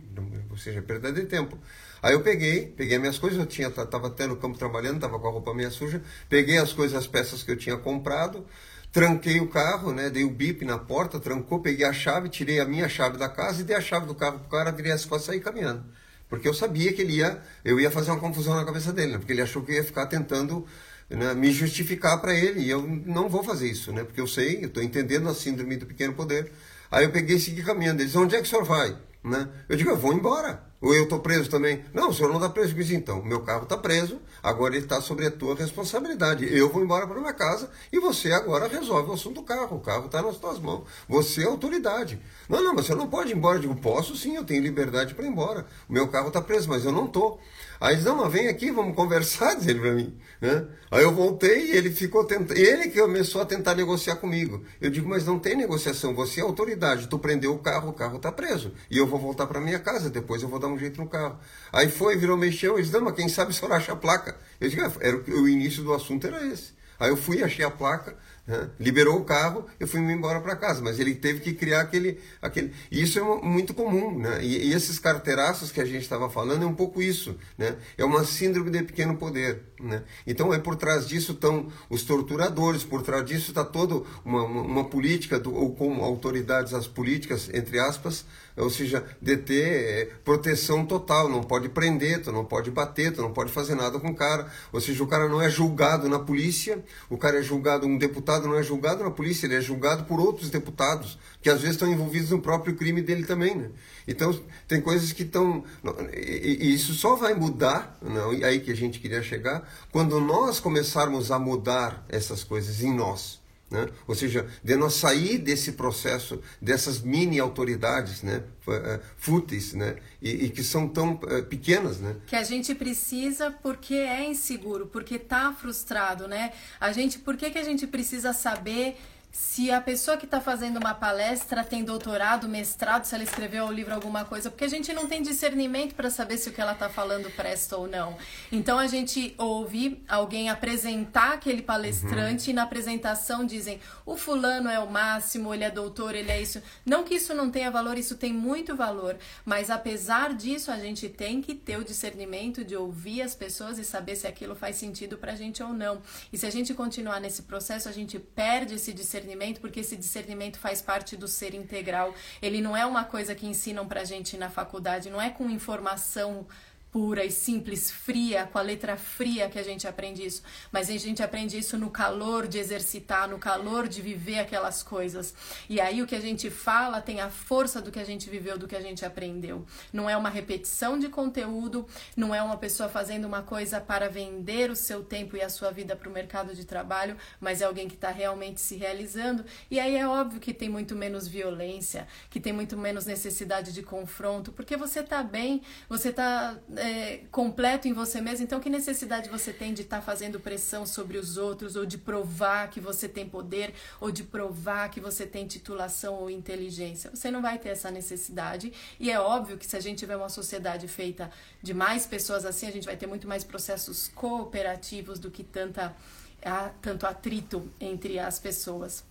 ou seja, perda de tempo. Aí eu peguei, peguei minhas coisas, eu tinha, tava até no campo trabalhando, estava com a roupa meio suja, peguei as coisas, as peças que eu tinha comprado, tranquei o carro, né, dei o bip na porta, trancou, peguei a chave, tirei a minha chave da casa e dei a chave do carro pro cara, virei as costas e saí caminhando. Porque eu sabia que ele ia, eu ia fazer uma confusão na cabeça dele, né, porque ele achou que eu ia ficar tentando né, me justificar para ele, e eu não vou fazer isso, né, porque eu sei, eu estou entendendo a síndrome do pequeno poder. Aí eu peguei e segui caminhando. Ele disse, onde é que o senhor vai? Né? Eu digo, eu vou embora. Ou eu estou preso também? Não, o senhor não está preso. Disse, então, meu carro está preso, agora ele está sobre a tua responsabilidade. Eu vou embora para minha casa e você agora resolve o assunto do carro. O carro está nas tuas mãos. Você é autoridade. Não, não, mas você não pode ir embora. Eu digo, posso sim, eu tenho liberdade para ir embora. O meu carro está preso, mas eu não estou. Aí diz, não, mas vem aqui, vamos conversar, (laughs) diz ele para mim. Né? Aí eu voltei e ele ficou tentando, ele que começou a tentar negociar comigo. Eu digo, mas não tem negociação, você é autoridade, tu prendeu o carro, o carro está preso. E eu vou voltar para minha casa, depois eu vou dar um jeito no carro. Aí foi, virou, mexeu, ele disse, não, mas quem sabe o senhor acha a placa. Eu digo, ah, era, o início do assunto era esse. Aí eu fui, achei a placa, Né? Liberou o carro, eu fui embora para casa, mas ele teve que criar aquele. aquele... E isso é muito comum, né? E, e esses carteiraços que a gente estava falando é um pouco isso, né? É uma síndrome de pequeno poder, né? Então é por trás disso estão os torturadores, por trás disso está toda uma, uma, uma política, do, ou com autoridades as políticas, entre aspas, ou seja, de ter é, proteção total, não pode prender, tu não pode bater, tu não pode fazer nada com o cara, ou seja, o cara não é julgado na polícia, o cara é julgado, um deputado não é julgado na polícia, ele é julgado por outros deputados, que às vezes estão envolvidos no próprio crime dele também, né? Então, tem coisas que estão... E isso só vai mudar, não, e aí que a gente queria chegar, quando nós começarmos a mudar essas coisas em nós. Né? Ou seja, de nós sair desse processo, dessas mini autoridades né? Eh, fúteis né? E, e, que são tão uh, pequenas. Né? Que a gente precisa porque é inseguro, porque está frustrado. Né? A gente, por que, que a gente precisa saber se a pessoa que está fazendo uma palestra tem doutorado, mestrado, se ela escreveu o livro alguma coisa, porque a gente não tem discernimento para saber se o que ela está falando presta ou não. Então a gente ouve alguém apresentar aquele palestrante uhum. e na apresentação dizem: o fulano é o máximo, ele é doutor, ele é isso. Não que isso não tenha valor, isso tem muito valor, mas apesar disso a gente tem que ter o discernimento de ouvir as pessoas e saber se aquilo faz sentido para a gente ou não. E se a gente continuar nesse processo, a gente perde esse discernimento discernimento, porque esse discernimento faz parte do ser integral. Ele não é uma coisa que ensinam pra gente na faculdade, não é com informação pura e simples, fria, com a letra fria que a gente aprende isso, mas a gente aprende isso no calor de exercitar, no calor de viver aquelas coisas. E aí o que a gente fala tem a força do que a gente viveu, do que a gente aprendeu. Não é uma repetição de conteúdo, não é uma pessoa fazendo uma coisa para vender o seu tempo e a sua vida para o mercado de trabalho, mas é alguém que está realmente se realizando. E aí é óbvio que tem muito menos violência, que tem muito menos necessidade de confronto, porque você está bem, você está é, completo em você mesmo, então que necessidade você tem de estar tá fazendo pressão sobre os outros, ou de provar que você tem poder, ou de provar que você tem titulação ou inteligência? Você não vai ter essa necessidade, e é óbvio que se a gente tiver uma sociedade feita de mais pessoas assim, a gente vai ter muito mais processos cooperativos do que tanta, a, tanto atrito entre as pessoas.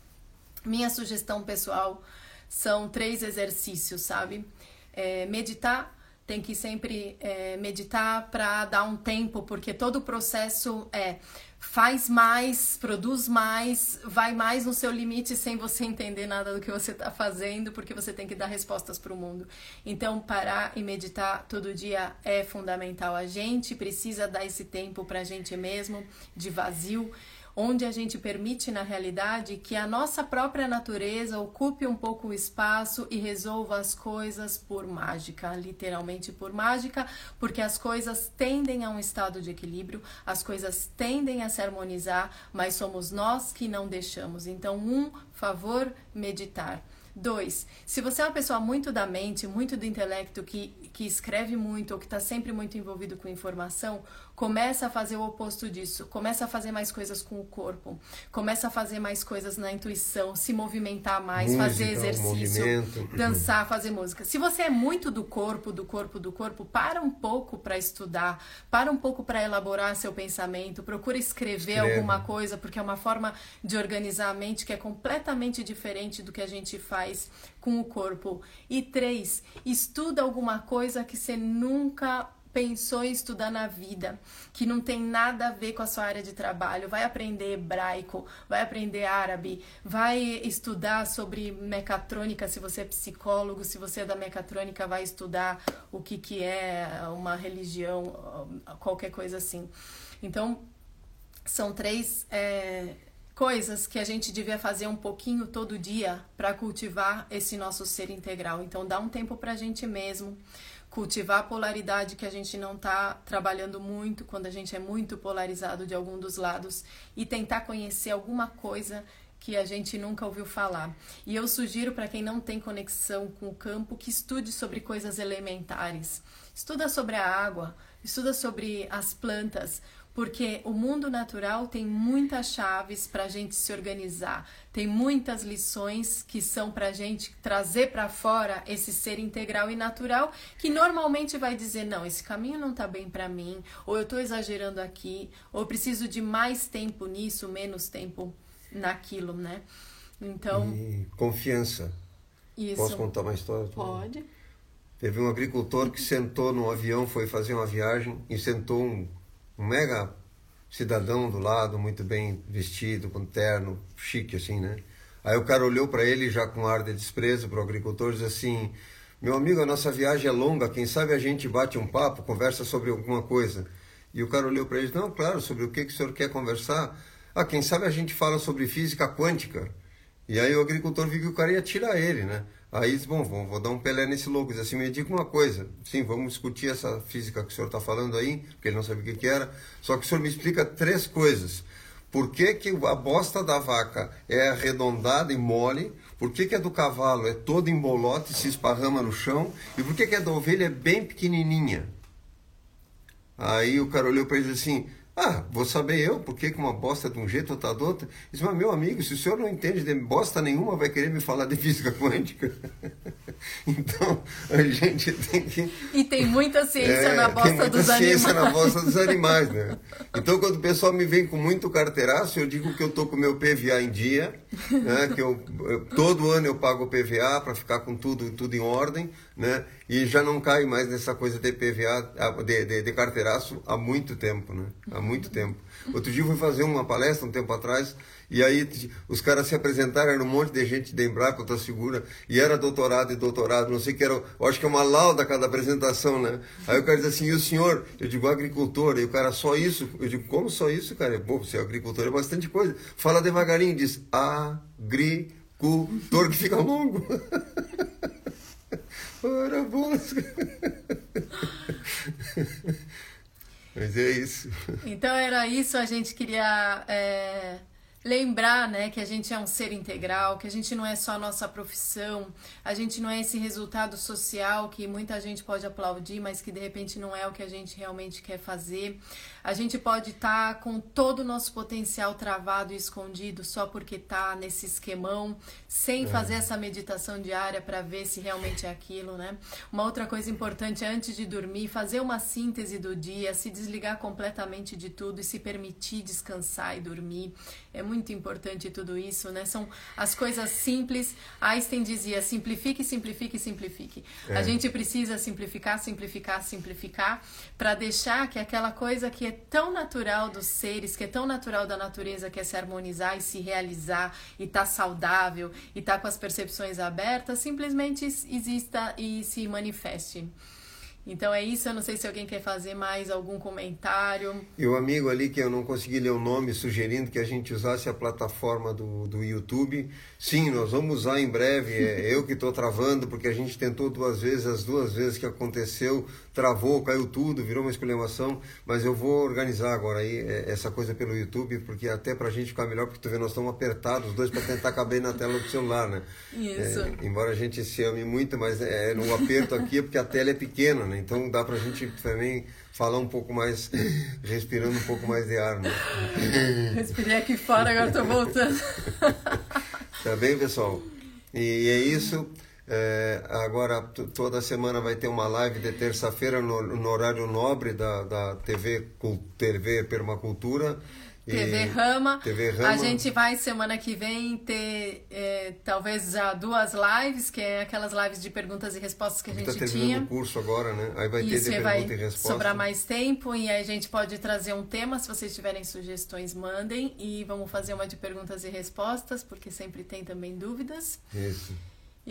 Minha sugestão pessoal são três exercícios, sabe? É, meditar tem que sempre é, meditar para dar um tempo, porque todo o processo é faz mais, produz mais, vai mais no seu limite sem você entender nada do que você está fazendo, porque você tem que dar respostas para o mundo. Então, parar e meditar todo dia é fundamental. A gente precisa dar esse tempo para a gente mesmo, de vazio onde a gente permite na realidade que a nossa própria natureza ocupe um pouco o espaço e resolva as coisas por mágica, literalmente por mágica, porque as coisas tendem a um estado de equilíbrio, as coisas tendem a se harmonizar, mas somos nós que não deixamos. Então, um favor meditar. Dois, se você é uma pessoa muito da mente, muito do intelecto, que, que escreve muito ou que está sempre muito envolvido com informação, começa a fazer o oposto disso. Começa a fazer mais coisas com o corpo. Começa a fazer mais coisas na intuição, se movimentar mais, música, fazer exercício, dançar, fazer música. Se você é muito do corpo, do corpo, do corpo, para um pouco para estudar, para um pouco para elaborar seu pensamento, procura escrever Escreve. alguma coisa, porque é uma forma de organizar a mente que é completamente diferente do que a gente faz com o corpo. E três, estuda alguma coisa que você nunca pensou em estudar na vida, que não tem nada a ver com a sua área de trabalho, vai aprender hebraico, vai aprender árabe, vai estudar sobre mecatrônica se você é psicólogo, se você é da mecatrônica, vai estudar o que, que é uma religião, qualquer coisa assim. Então, são três é, coisas que a gente devia fazer um pouquinho todo dia para cultivar esse nosso ser integral. Então, dá um tempo para a gente mesmo cultivar a polaridade que a gente não está trabalhando muito quando a gente é muito polarizado de algum dos lados e tentar conhecer alguma coisa que a gente nunca ouviu falar. E eu sugiro para quem não tem conexão com o campo que estude sobre coisas elementares. Estuda sobre a água, estuda sobre as plantas, porque o mundo natural tem muitas chaves para a gente se organizar, tem muitas lições que são para a gente trazer para fora esse ser integral e natural que normalmente vai dizer: não, esse caminho não está bem para mim, ou eu estou exagerando aqui, ou eu preciso de mais tempo nisso, menos tempo naquilo, né? Então. E confiança. Isso. Posso contar uma história? Pode. Teve um agricultor que sentou num avião, foi fazer uma viagem e sentou um, um mega cidadão do lado, muito bem vestido, com terno, chique assim, né? Aí o cara olhou para ele já com ar de desprezo para o agricultor e disse assim: Meu amigo, a nossa viagem é longa, quem sabe a gente bate um papo, conversa sobre alguma coisa. E o cara olhou para ele: Não, claro, sobre o que, que o senhor quer conversar? Ah, quem sabe a gente fala sobre física quântica. E aí o agricultor viu que o cara ia tirar ele, né? Aí disse, bom, vou, dar um pelé nesse louco. Diz assim, me diga uma coisa. Sim, vamos discutir essa física que o senhor está falando aí, porque ele não sabia o que, que era. Só que o senhor me explica três coisas. Por que, que a bosta da vaca é arredondada e mole? Por que, que a do cavalo é toda em bolote e se esparrama no chão? E por que, que a da ovelha é bem pequenininha? Aí o cara olhou para ele e disse assim, ah, vou saber eu por que uma bosta de um jeito ou tá do outro. Diz, mas meu amigo, se o senhor não entende de bosta nenhuma, vai querer me falar de física quântica. (laughs) (laughs) então, a gente tem que. E tem muita ciência é, na bosta tem muita dos ciência animais. na bosta dos (laughs) animais, né? Então, quando o pessoal me vem com muito carteiraço, eu digo que eu tô com meu PVA em dia, né? Que eu, eu todo ano eu pago o PVA para ficar com tudo, tudo em ordem, né? E já não cai mais nessa coisa de PVA, de, de, de carteiraço há muito tempo, né? Há muito tempo. Outro dia eu fui fazer uma palestra um tempo atrás e aí os caras se apresentaram, era um monte de gente de Embrapa, outra segura, e era doutorado e doutorado, não sei o que era, eu acho que é uma lauda cada apresentação, né? Aí o cara diz assim, e o senhor? Eu digo, agricultor, e o cara, só isso? Eu digo, como só isso, cara? Pô, você é agricultor, é bastante coisa. Fala devagarinho, diz, agricultor, que fica longo. (laughs) Ora, busca. (laughs) Mas é isso. Então era isso, a gente queria é, lembrar né, que a gente é um ser integral, que a gente não é só a nossa profissão, a gente não é esse resultado social que muita gente pode aplaudir, mas que de repente não é o que a gente realmente quer fazer. A gente pode estar tá com todo o nosso potencial travado e escondido só porque está nesse esquemão, sem é. fazer essa meditação diária para ver se realmente é aquilo, né? Uma outra coisa importante antes de dormir, fazer uma síntese do dia, se desligar completamente de tudo e se permitir descansar e dormir. É muito importante tudo isso, né? São as coisas simples. Einstein dizia: simplifique, simplifique, simplifique. É. A gente precisa simplificar, simplificar, simplificar para deixar que aquela coisa que é tão natural dos seres, que é tão natural da natureza, que é se harmonizar e se realizar e estar tá saudável e estar tá com as percepções abertas, simplesmente exista e se manifeste. Então é isso, eu não sei se alguém quer fazer mais algum comentário. E o amigo ali que eu não consegui ler o nome, sugerindo que a gente usasse a plataforma do, do YouTube. Sim, nós vamos usar em breve. É eu que estou travando, porque a gente tentou duas vezes, as duas vezes que aconteceu, travou, caiu tudo, virou uma exclamação. Mas eu vou organizar agora aí é, essa coisa pelo YouTube, porque até para a gente ficar melhor, porque tu vê, nós estamos apertados, os dois para tentar caber na tela do celular, né? Isso. É, embora a gente se ame muito, mas é, no aperto aqui é porque a tela é pequena, né? Então dá pra gente também falar um pouco mais, (laughs) respirando um pouco mais de ar, né? (laughs) Respirei aqui fora, agora tô voltando. (laughs) tá bem, pessoal? E é isso. É, agora toda semana vai ter uma live de terça-feira no, no, horário nobre da, da TV, TV Permacultura. TV Rama. TV Rama. A gente vai semana que vem ter é, talvez já duas lives, que é aquelas lives de perguntas e respostas que a gente tá tinha. o curso agora, né? Aí vai Isso, ter de pergunta e resposta. sobrar mais tempo e aí a gente pode trazer um tema, se vocês tiverem sugestões, mandem e vamos fazer uma de perguntas e respostas, porque sempre tem também dúvidas. Isso.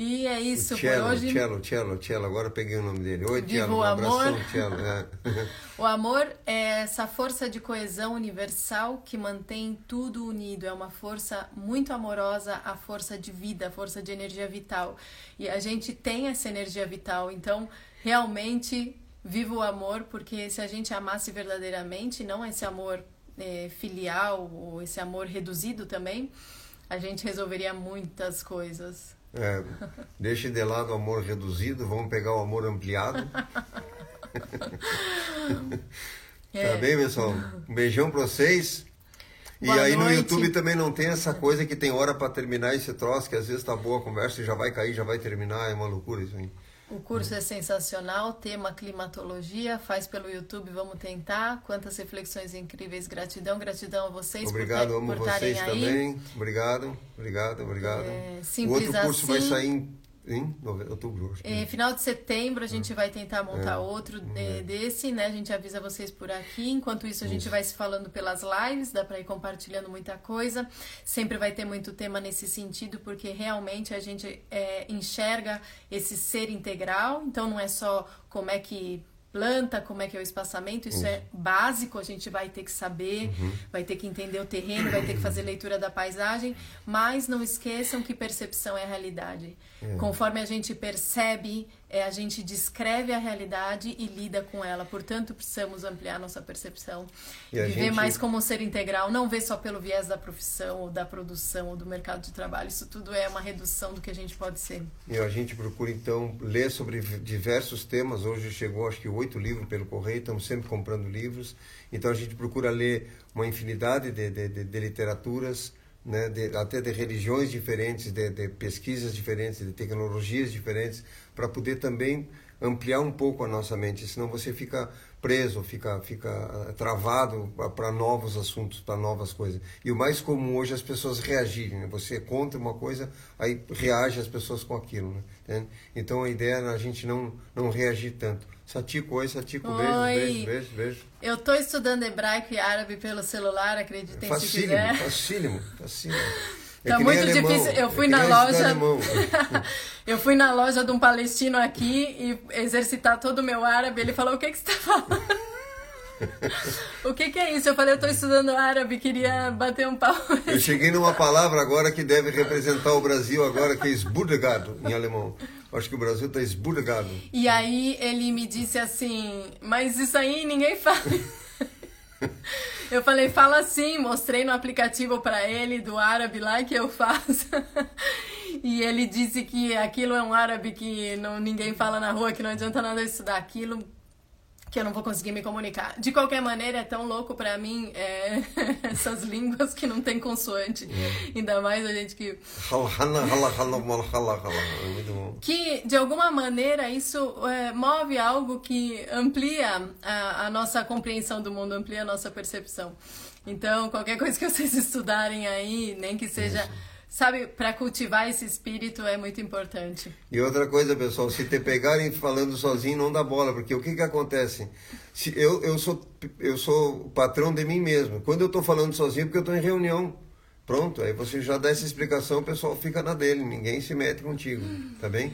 E é isso o cello, por hoje. Cello, Cello, Cello, agora eu peguei o nome dele. Oi, Viva Cello, um amor. abração, Cello. É. (laughs) O amor é essa força de coesão universal que mantém tudo unido. É uma força muito amorosa, a força de vida, a força de energia vital. E a gente tem essa energia vital, então realmente viva o amor, porque se a gente amasse verdadeiramente, não esse amor é, filial ou esse amor reduzido também, a gente resolveria muitas coisas. É, deixe de lado o amor reduzido, vamos pegar o amor ampliado. (laughs) É. Tá bem, pessoal? Um beijão pra vocês. Boa e aí noite. no YouTube também não tem essa coisa que tem hora para terminar esse troço, que às vezes tá boa a conversa e já vai cair, já vai terminar, é uma loucura isso aí. O curso é sensacional, tema climatologia, faz pelo YouTube, vamos tentar. Quantas reflexões incríveis, gratidão, gratidão a vocês Obrigado, por, amo por vocês aí. também. Obrigado, obrigado, obrigado. É, o outro curso vai assim. sair em, em outubro. acho que. É, final de setembro a gente vai tentar montar É, outro de- ver. desse, né? A gente avisa vocês por aqui. Enquanto isso, a gente Isso. vai se falando pelas lives, dá pra ir compartilhando muita coisa. Sempre vai ter muito tema nesse sentido, porque realmente a gente é, enxerga esse ser integral. Então não é só como é que planta, como é que é o espaçamento, isso é básico, a gente vai ter que saber, vai ter que entender o terreno, vai ter que fazer leitura da paisagem, mas não esqueçam que percepção é a realidade. Conforme a gente percebe, é, a gente descreve a realidade e lida com ela. Portanto, precisamos ampliar nossa percepção. E Viver gente- mais como um ser integral, não ver só pelo viés da profissão, ou da produção, ou do mercado de trabalho. Isso tudo é uma redução do que a gente pode ser. E a gente procura então ler sobre diversos temas. Hoje chegou acho que oito livros pelo correio, estamos sempre comprando livros. Então a gente procura ler uma infinidade de, de, de- de literaturas, né, de- até de religiões diferentes, de, de pesquisas diferentes, de tecnologias diferentes, para poder também ampliar um pouco a nossa mente. Senão você fica preso, fica, fica ah, travado para novos assuntos, para novas coisas. E o mais comum hoje é as pessoas reagirem. Né? Você conta uma coisa, aí reage as pessoas com aquilo. Né? Então a ideia é a gente não, não reagir tanto. Satiko, oi, Satiko, beijo, Oi. beijo, beijo, beijo. Eu tô estudando hebraico e árabe pelo celular, acreditem se Facílimo, quiser. facílimo, facílimo. (laughs) É Tá muito difícil. Eu é fui que na loja. (laughs) eu fui na loja de um palestino aqui e exercitar todo o meu árabe. Ele falou: O que, que você tá falando? (laughs) o que, que é isso? Eu falei: Eu tô estudando árabe, queria bater um pau. Eu cheguei numa palavra agora que deve representar o Brasil agora, que é esbudegado em alemão. Acho que o Brasil está esbudegado. E aí ele me disse assim: Mas isso aí ninguém fala. (laughs) Eu falei, fala assim, mostrei no aplicativo para ele do árabe lá que eu faço. (laughs) E ele disse que aquilo é um árabe que não, ninguém fala na rua, que não adianta nada estudar aquilo, que eu não vou conseguir me comunicar. De qualquer maneira, é tão louco para mim é, (laughs) essas línguas que não tem consoante. Ainda mais a gente que. É que de alguma maneira isso é, move algo que amplia a, a nossa compreensão do mundo, amplia a nossa percepção. Então, qualquer coisa que vocês (laughs) estudarem aí, nem que seja, sabe, para cultivar esse espírito é muito importante. E outra coisa, pessoal, se te pegarem falando sozinho, não dá bola, porque o que que acontece? Se eu, eu, sou, eu sou patrão de mim mesmo. Quando eu estou falando sozinho, é porque eu estou em reunião. Pronto, aí você já dá essa explicação, o pessoal fica na dele, ninguém se mete contigo, tá bem?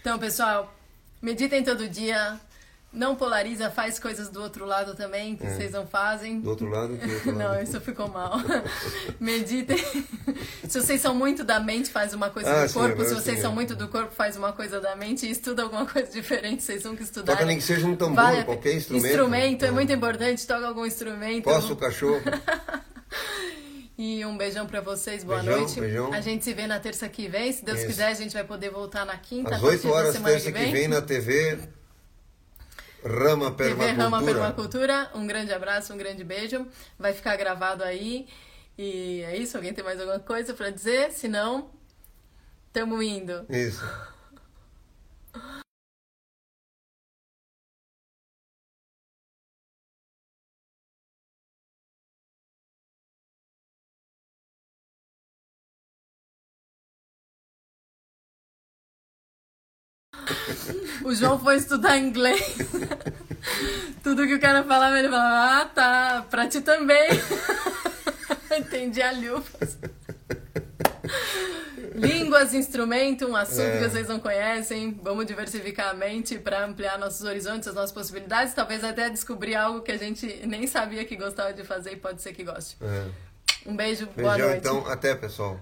Então, pessoal, meditem todo dia. Não polariza, faz coisas do outro lado também, que vocês não fazem. Do outro lado, do outro (laughs) lado. Não, isso ficou mal. (laughs) Meditem. (laughs) Se vocês são muito da mente, faz uma coisa Ah, do sim, corpo. agora Se vocês sim, são é. muito do corpo, faz uma coisa da mente e estuda alguma coisa diferente. Vocês nunca estudaram. Toca nem que seja um tambor, Vale qualquer instrumento. Instrumento é Ah. muito importante. Toca algum instrumento. Posso o cachorro? E um beijão pra vocês. Boa Beijão, noite. beijão. A gente se vê na terça que vem. Se Deus Isso. quiser, a gente vai poder voltar na quinta. Às a 8 partir da horas, terça que vem, na TV Rama TV (laughs) Rama Permacultura. Permacultura. Um grande abraço, um grande beijo. Vai ficar gravado aí. E é isso. Alguém tem mais alguma coisa pra dizer? Se não, tamo indo. Isso. (laughs) O João foi estudar inglês. Tudo que o cara falava, ele falava, ah, tá, pra ti também. (laughs) Entendi a lufas. Línguas, instrumento, um assunto É. que vocês não conhecem. Vamos diversificar a mente para ampliar nossos horizontes, as nossas possibilidades. Talvez até descobrir algo que a gente nem sabia que gostava de fazer e pode ser que goste. É. Um beijo, boa Beijão, noite. então. Até, pessoal.